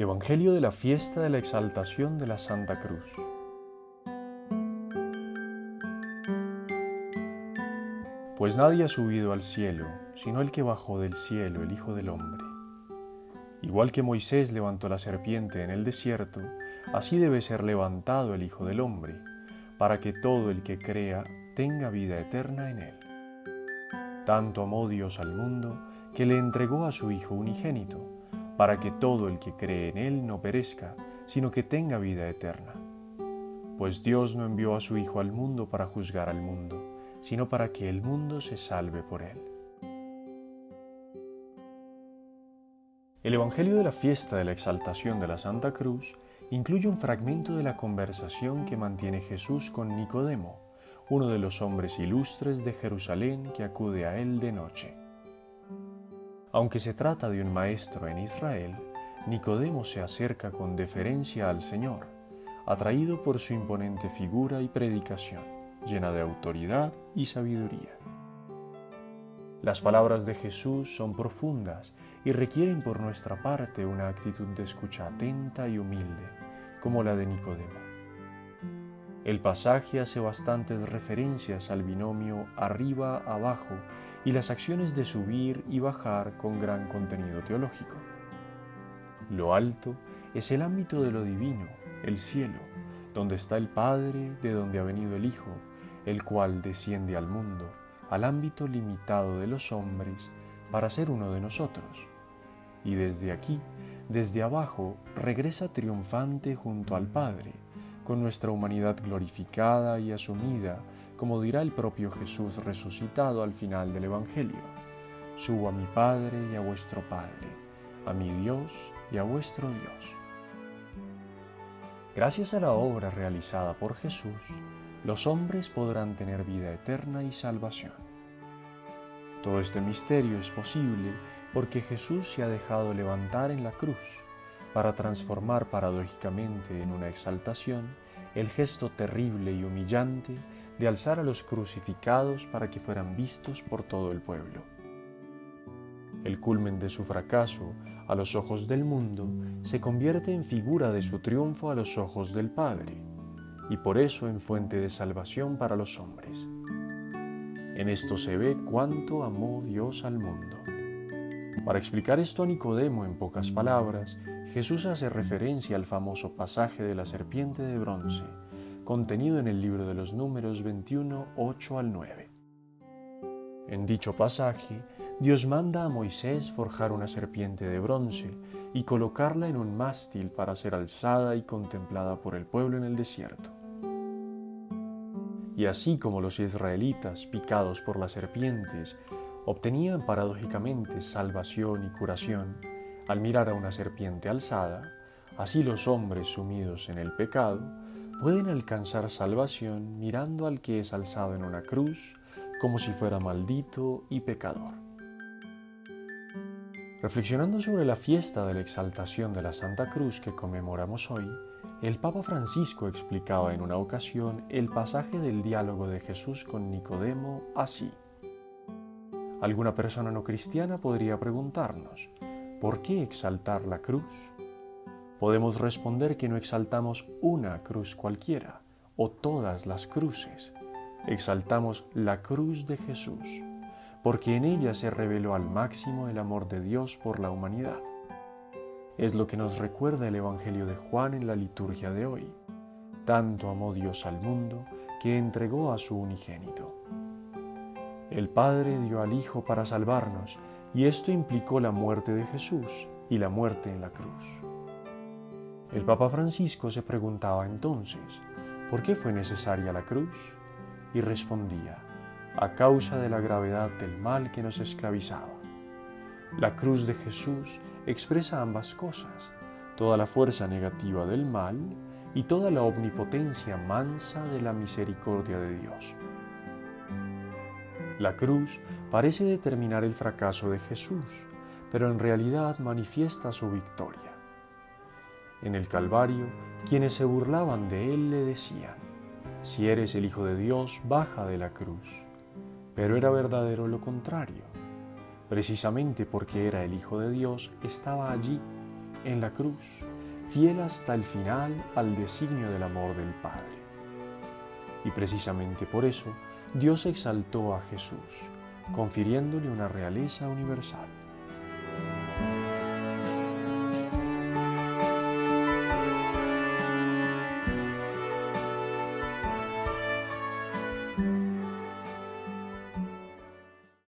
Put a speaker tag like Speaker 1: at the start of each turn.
Speaker 1: Evangelio de la fiesta de la exaltación de la Santa Cruz. Pues nadie ha subido al cielo, sino el que bajó del cielo, el Hijo del Hombre. Igual que Moisés levantó la serpiente en el desierto, así debe ser levantado el Hijo del Hombre, para que todo el que crea tenga vida eterna en él. Tanto amó Dios al mundo, que le entregó a su Hijo unigénito, para que todo el que cree en Él no perezca, sino que tenga vida eterna. Pues Dios no envió a su Hijo al mundo para juzgar al mundo, sino para que el mundo se salve por Él. El Evangelio de la fiesta de la exaltación de la Santa Cruz incluye un fragmento de la conversación que mantiene Jesús con Nicodemo, uno de los hombres ilustres de Jerusalén que acude a él de noche. Aunque se trata de un maestro en Israel, Nicodemo se acerca con deferencia al Señor, atraído por su imponente figura y predicación, llena de autoridad y sabiduría. Las palabras de Jesús son profundas y requieren por nuestra parte una actitud de escucha atenta y humilde, como la de Nicodemo. El pasaje hace bastantes referencias al binomio arriba-abajo y las acciones de subir y bajar con gran contenido teológico. Lo alto es el ámbito de lo divino, el cielo, donde está el Padre, de donde ha venido el Hijo, el cual desciende al mundo, al ámbito limitado de los hombres, para ser uno de nosotros. Y desde aquí, desde abajo, regresa triunfante junto al Padre, con nuestra humanidad glorificada y asumida como dirá el propio Jesús resucitado al final del Evangelio. Subo a mi Padre y a vuestro Padre, a mi Dios y a vuestro Dios. Gracias a la obra realizada por Jesús, los hombres podrán tener vida eterna y salvación. Todo este misterio es posible porque Jesús se ha dejado levantar en la cruz para transformar paradójicamente en una exaltación el gesto terrible y humillante de alzar a los crucificados para que fueran vistos por todo el pueblo. El culmen de su fracaso a los ojos del mundo se convierte en figura de su triunfo a los ojos del Padre, y por eso en fuente de salvación para los hombres. En esto se ve cuánto amó Dios al mundo. Para explicar esto a Nicodemo en pocas palabras, Jesús hace referencia al famoso pasaje de la serpiente de bronce, contenido en el libro de los números 21, 8 al 9. En dicho pasaje, Dios manda a Moisés forjar una serpiente de bronce y colocarla en un mástil para ser alzada y contemplada por el pueblo en el desierto. Y así como los israelitas, picados por las serpientes, obtenían paradójicamente salvación y curación al mirar a una serpiente alzada, así los hombres sumidos en el pecado pueden alcanzar salvación mirando al que es alzado en una cruz como si fuera maldito y pecador. Reflexionando sobre la fiesta de la exaltación de la Santa Cruz que conmemoramos hoy, el Papa Francisco explicaba en una ocasión el pasaje del diálogo de Jesús con Nicodemo así. Alguna persona no cristiana podría preguntarnos, ¿por qué exaltar la cruz? podemos responder que no exaltamos una cruz cualquiera o todas las cruces. Exaltamos la cruz de Jesús, porque en ella se reveló al máximo el amor de Dios por la humanidad. Es lo que nos recuerda el Evangelio de Juan en la liturgia de hoy. Tanto amó Dios al mundo que entregó a su unigénito. El Padre dio al Hijo para salvarnos, y esto implicó la muerte de Jesús y la muerte en la cruz. El Papa Francisco se preguntaba entonces, ¿por qué fue necesaria la cruz? Y respondía, a causa de la gravedad del mal que nos esclavizaba. La cruz de Jesús expresa ambas cosas, toda la fuerza negativa del mal y toda la omnipotencia mansa de la misericordia de Dios. La cruz parece determinar el fracaso de Jesús, pero en realidad manifiesta su victoria. En el Calvario, quienes se burlaban de él le decían, si eres el Hijo de Dios, baja de la cruz. Pero era verdadero lo contrario. Precisamente porque era el Hijo de Dios, estaba allí, en la cruz, fiel hasta el final al designio del amor del Padre. Y precisamente por eso Dios exaltó a Jesús, confiriéndole una realeza universal.